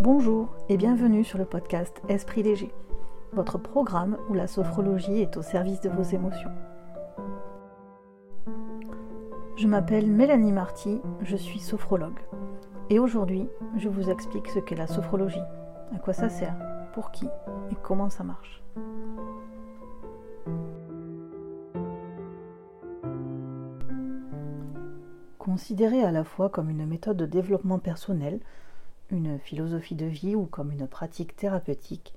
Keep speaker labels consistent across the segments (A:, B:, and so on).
A: Bonjour et bienvenue sur le podcast Esprit léger, votre programme où la sophrologie est au service de vos émotions. Je m'appelle Mélanie Marty, je suis sophrologue. Et aujourd'hui, je vous explique ce qu'est la sophrologie, à quoi ça sert, pour qui et comment ça marche. Considérée à la fois comme une méthode de développement personnel, une philosophie de vie ou comme une pratique thérapeutique,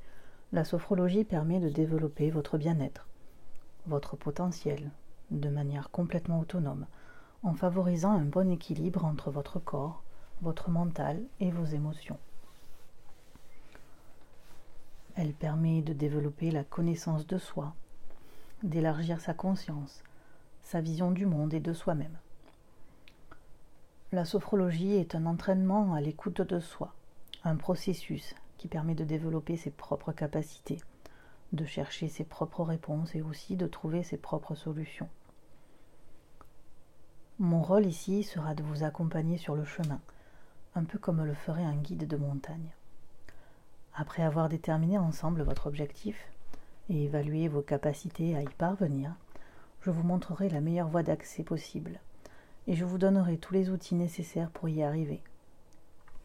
A: la sophrologie permet de développer votre bien-être, votre potentiel, de manière complètement autonome, en favorisant un bon équilibre entre votre corps, votre mental et vos émotions. Elle permet de développer la connaissance de soi, d'élargir sa conscience, sa vision du monde et de soi-même. La sophrologie est un entraînement à l'écoute de soi, un processus qui permet de développer ses propres capacités, de chercher ses propres réponses et aussi de trouver ses propres solutions. Mon rôle ici sera de vous accompagner sur le chemin, un peu comme le ferait un guide de montagne. Après avoir déterminé ensemble votre objectif et évalué vos capacités à y parvenir, je vous montrerai la meilleure voie d'accès possible et je vous donnerai tous les outils nécessaires pour y arriver.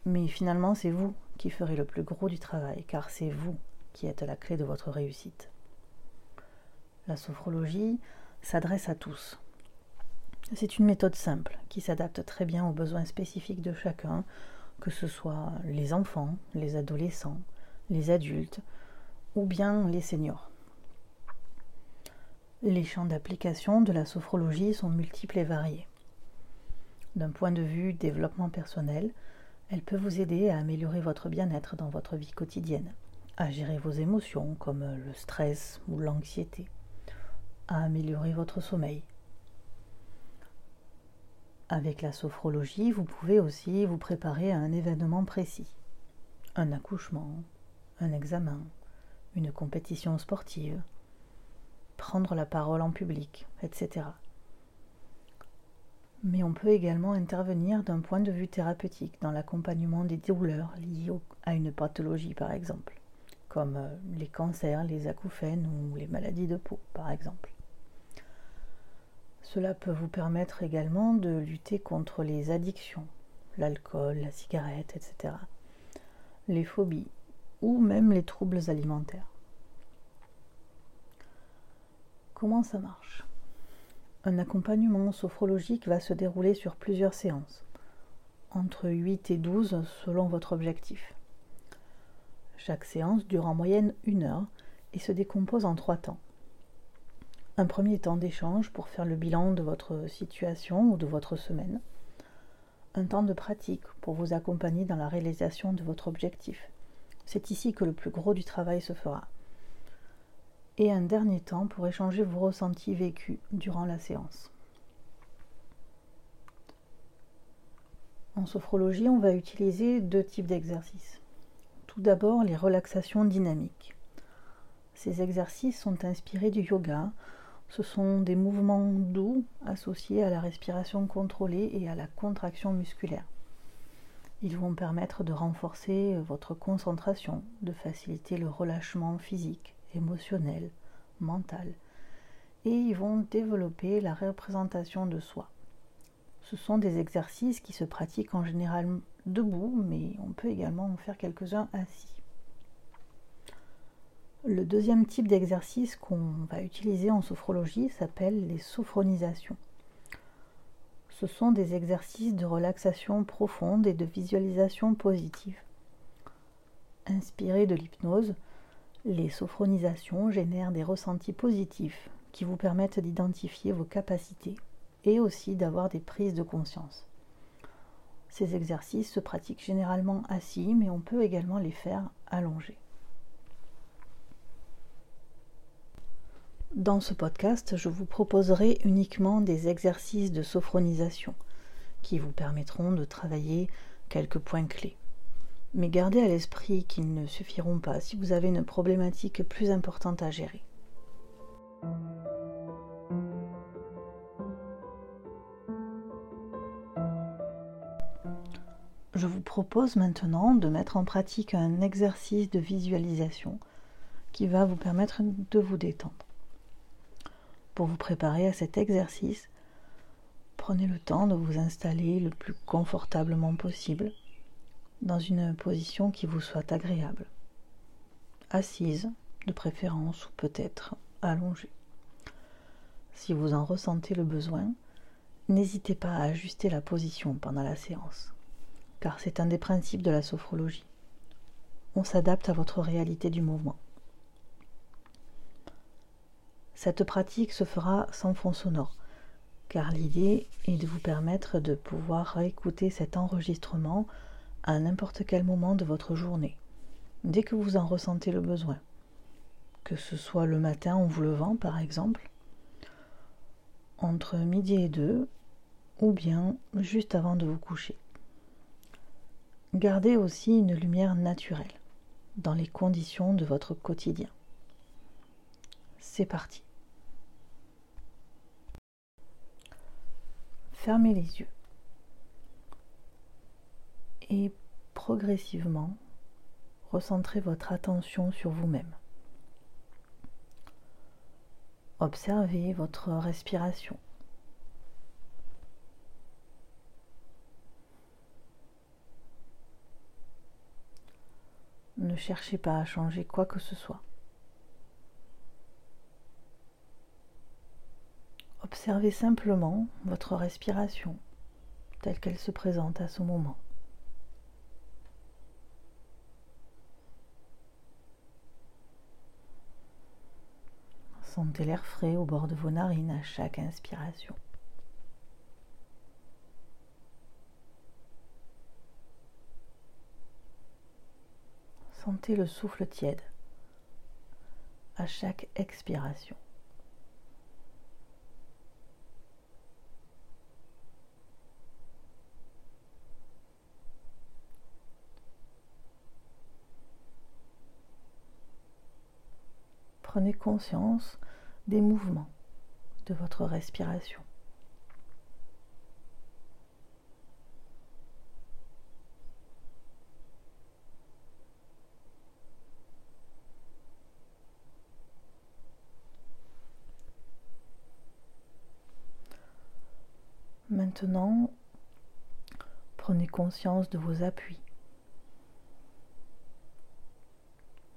A: Mais finalement, c'est vous qui ferez le plus gros du travail, car c'est vous qui êtes la clé de votre réussite. La sophrologie s'adresse à tous. C'est une méthode simple qui s'adapte très bien aux besoins spécifiques de chacun, que ce soit les enfants, les adolescents, les adultes ou bien les seniors. Les champs d'application de la sophrologie sont multiples et variés. D'un point de vue développement personnel, elle peut vous aider à améliorer votre bien-être dans votre vie quotidienne, à gérer vos émotions comme le stress ou l'anxiété, à améliorer votre sommeil. Avec la sophrologie, vous pouvez aussi vous préparer à un événement précis, un accouchement, un examen, une compétition sportive, prendre la parole en public, etc mais on peut également intervenir d'un point de vue thérapeutique dans l'accompagnement des douleurs liées à une pathologie par exemple, comme euh, les cancers, les acouphènes ou les maladies de peau par exemple. Cela peut vous permettre également de lutter contre les addictions, l'alcool, la cigarette, etc., les phobies ou même les troubles alimentaires. Comment ça marche? Un accompagnement sophrologique va se dérouler sur plusieurs séances, entre 8 et 12 selon votre objectif. Chaque séance dure en moyenne une heure et se décompose en trois temps. Un premier temps d'échange pour faire le bilan de votre situation ou de votre semaine. Un temps de pratique pour vous accompagner dans la réalisation de votre objectif. C'est ici que le plus gros du travail se fera et un dernier temps pour échanger vos ressentis vécus durant la séance. En sophrologie, on va utiliser deux types d'exercices. Tout d'abord, les relaxations dynamiques. Ces exercices sont inspirés du yoga. Ce sont des mouvements doux associés à la respiration contrôlée et à la contraction musculaire. Ils vont permettre de renforcer votre concentration, de faciliter le relâchement physique, émotionnel, mental. Et ils vont développer la représentation de soi. Ce sont des exercices qui se pratiquent en général debout, mais on peut également en faire quelques-uns assis. Le deuxième type d'exercice qu'on va utiliser en sophrologie s'appelle les sophronisations. Ce sont des exercices de relaxation profonde et de visualisation positive. Inspirés de l'hypnose, les sophronisations génèrent des ressentis positifs qui vous permettent d'identifier vos capacités et aussi d'avoir des prises de conscience. Ces exercices se pratiquent généralement assis, mais on peut également les faire allongés. Dans ce podcast, je vous proposerai uniquement des exercices de sophronisation qui vous permettront de travailler quelques points clés. Mais gardez à l'esprit qu'ils ne suffiront pas si vous avez une problématique plus importante à gérer. je vous propose maintenant de mettre en pratique un exercice de visualisation qui va vous permettre de vous détendre. Pour vous préparer à cet exercice, prenez le temps de vous installer le plus confortablement possible dans une position qui vous soit agréable. Assise, de préférence, ou peut-être allongée. Si vous en ressentez le besoin, n'hésitez pas à ajuster la position pendant la séance, car c'est un des principes de la sophrologie. On s'adapte à votre réalité du mouvement. Cette pratique se fera sans fond sonore, car l'idée est de vous permettre de pouvoir écouter cet enregistrement à n'importe quel moment de votre journée, dès que vous en ressentez le besoin, que ce soit le matin en vous levant par exemple, entre midi et deux, ou bien juste avant de vous coucher. Gardez aussi une lumière naturelle dans les conditions de votre quotidien. C'est parti. Fermez les yeux et progressivement recentrez votre attention sur vous-même. Observez votre respiration. Ne cherchez pas à changer quoi que ce soit. Observez simplement votre respiration telle qu'elle se présente à ce moment. Sentez l'air frais au bord de vos narines à chaque inspiration. Sentez le souffle tiède à chaque expiration. Prenez conscience des mouvements de votre respiration. Maintenant, prenez conscience de vos appuis,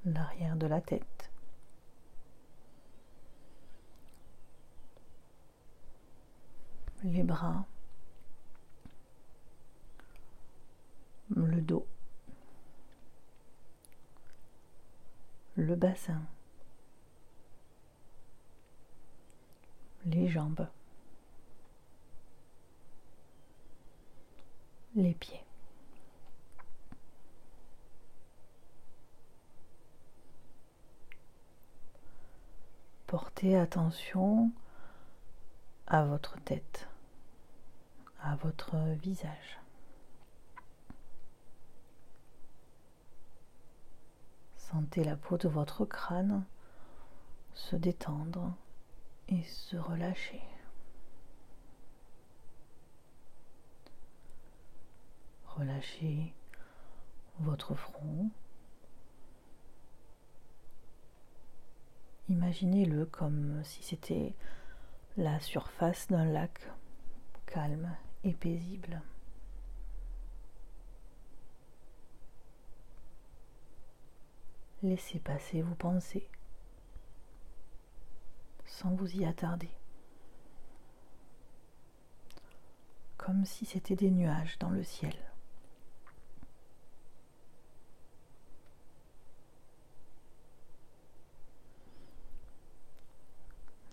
A: l'arrière de la tête, les bras, le dos, le bassin, les jambes, les pieds. Portez attention à votre tête à votre visage. Sentez la peau de votre crâne se détendre et se relâcher. Relâchez votre front. Imaginez-le comme si c'était la surface d'un lac calme et paisible. Laissez passer vos pensées sans vous y attarder. Comme si c'était des nuages dans le ciel.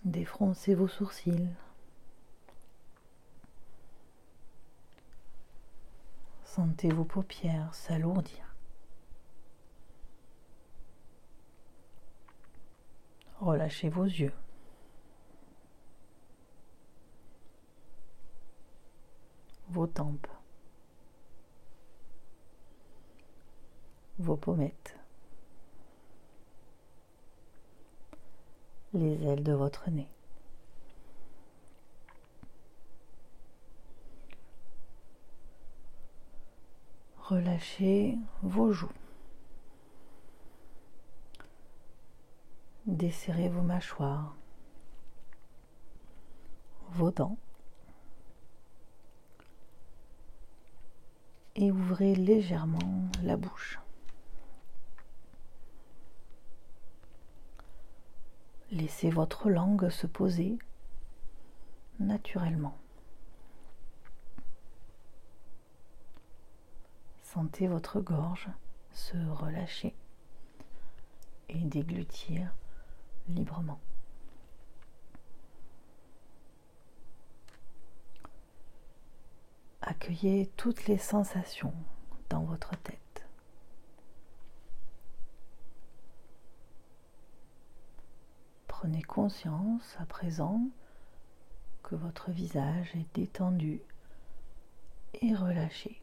A: Défroncez vos sourcils Sentez vos paupières s'alourdir. Relâchez vos yeux. Vos tempes. Vos pommettes. Les ailes de votre nez. Relâchez vos joues. Desserrez vos mâchoires, vos dents. Et ouvrez légèrement la bouche. Laissez votre langue se poser naturellement. Sentez votre gorge se relâcher et déglutir librement. Accueillez toutes les sensations dans votre tête. Prenez conscience à présent que votre visage est détendu et relâché.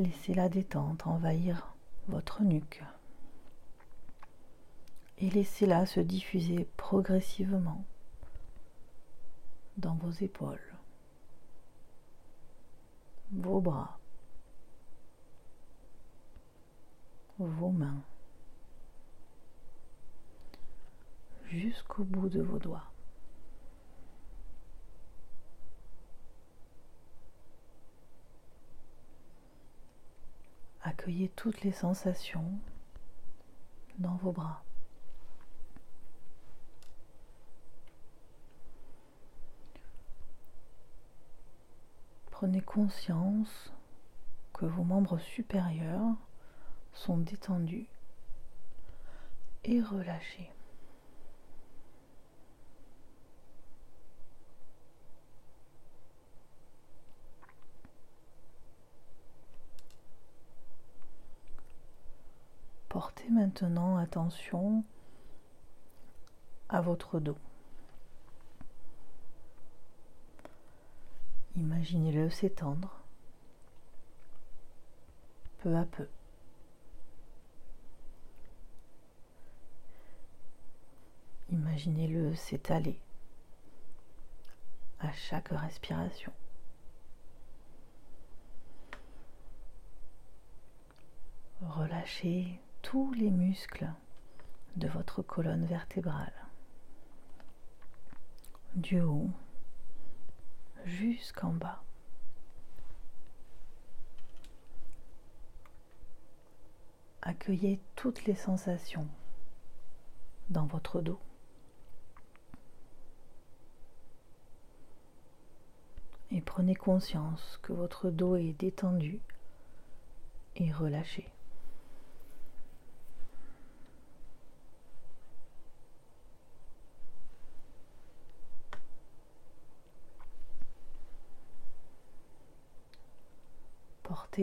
A: Laissez la détente envahir votre nuque et laissez-la se diffuser progressivement dans vos épaules, vos bras, vos mains jusqu'au bout de vos doigts. Accueillez toutes les sensations dans vos bras. Prenez conscience que vos membres supérieurs sont détendus et relâchés. Portez maintenant attention à votre dos. Imaginez-le s'étendre peu à peu. Imaginez-le s'étaler à chaque respiration. Relâchez tous les muscles de votre colonne vertébrale, du haut jusqu'en bas. Accueillez toutes les sensations dans votre dos. et prenez conscience que votre dos est détendu et relâché.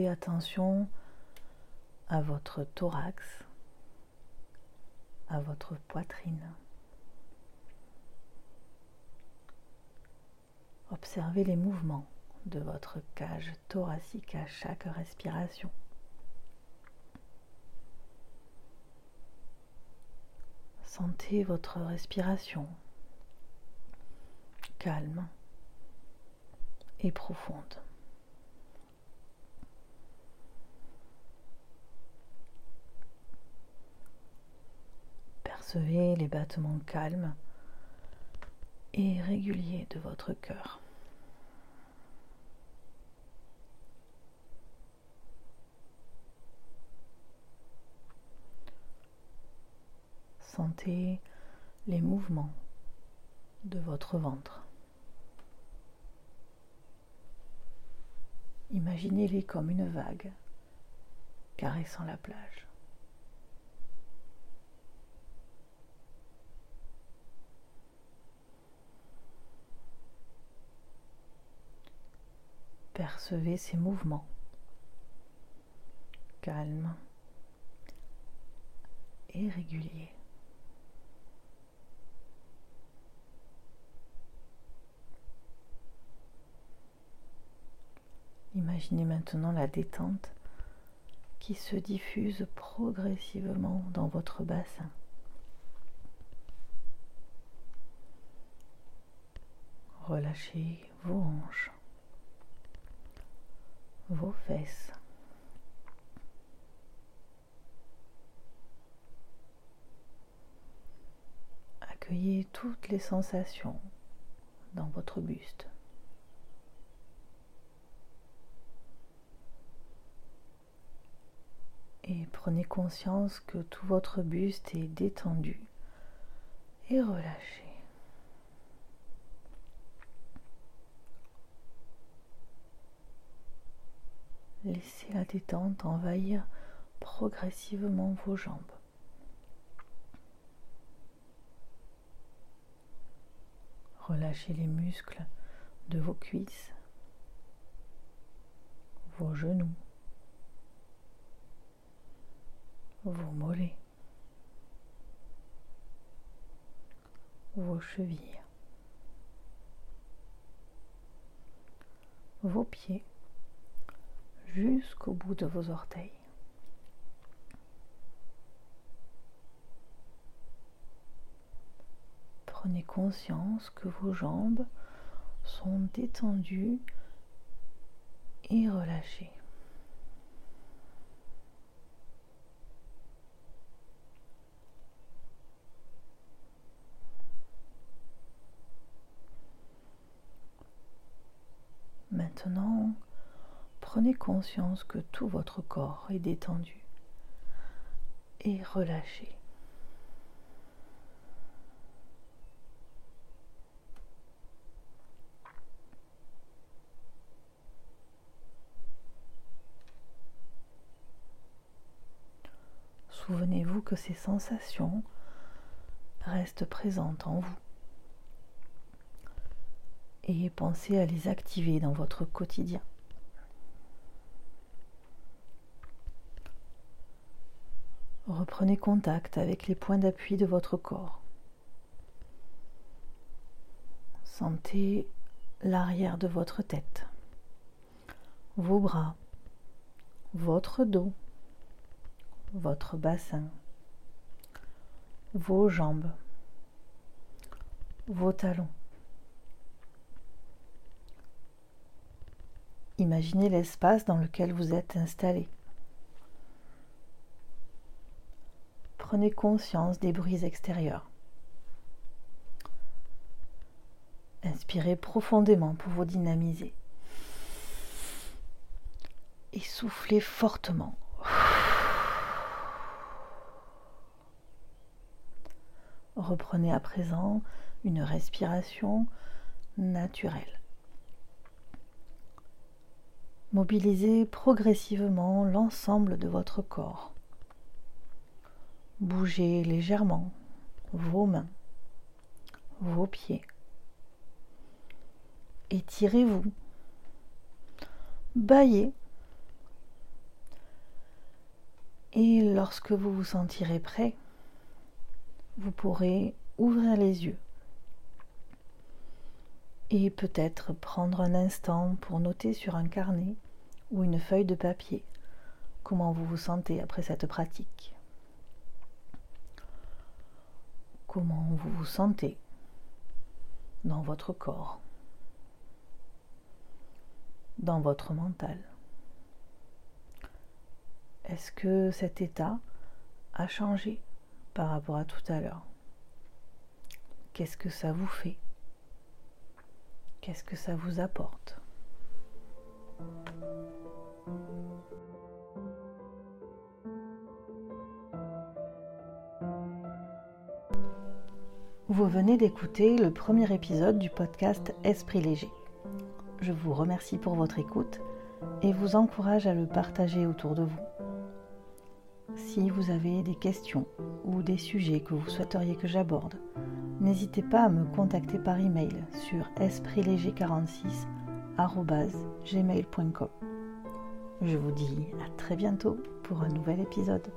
A: Attention à votre thorax, à votre poitrine. Observez les mouvements de votre cage thoracique à chaque respiration. Sentez votre respiration calme et profonde. Percevez les battements calmes et régulier de votre cœur. Sentez les mouvements de votre ventre. Imaginez-les comme une vague caressant la plage. Percevez ces mouvements calmes et réguliers. Imaginez maintenant la détente qui se diffuse progressivement dans votre bassin. Relâchez vos hanches, vos fesses. Accueillez toutes les sensations dans votre buste. Et prenez conscience que tout votre buste est détendu et relâché. Laissez la détente envahir progressivement vos jambes. Relâchez les muscles de vos cuisses, vos genoux, vos mollets, vos chevilles, vos pieds jusqu'au bout de vos orteils. Prenez conscience que vos jambes sont détendues et relâchées. Maintenant, prenez conscience que tout votre corps est détendu et relâché. Souvenez-vous que ces sensations restent présentes en vous et pensez à les activer dans votre quotidien. Reprenez contact avec les points d'appui de votre corps. Sentez l'arrière de votre tête, vos bras, votre dos, votre bassin, vos jambes, vos talons. Imaginez l'espace dans lequel vous êtes installé. Prenez conscience des bruits extérieurs. Inspirez profondément pour vous dynamiser. Et soufflez fortement. Reprenez à présent une respiration naturelle. Mobilisez progressivement l'ensemble de votre corps. Bougez légèrement vos mains, vos pieds. Étirez-vous. Baillez. Et lorsque vous vous sentirez prêt, vous pourrez ouvrir les yeux et peut-être prendre un instant pour noter sur un carnet ou une feuille de papier comment vous vous sentez après cette pratique. Comment vous vous sentez dans votre corps, dans votre mental? Est-ce que cet état a changé par rapport à tout à l'heure? Qu'est-ce que ça vous fait? Qu'est-ce que ça vous apporte? Vous venez d'écouter le premier épisode du podcast Esprit léger. Je vous remercie pour votre écoute et vous encourage à le partager autour de vous. Si vous avez des questions ou des sujets que vous souhaiteriez que j'aborde, n'hésitez pas à me contacter par email sur espritléger46@gmail.com. Je vous dis à très bientôt pour un nouvel épisode.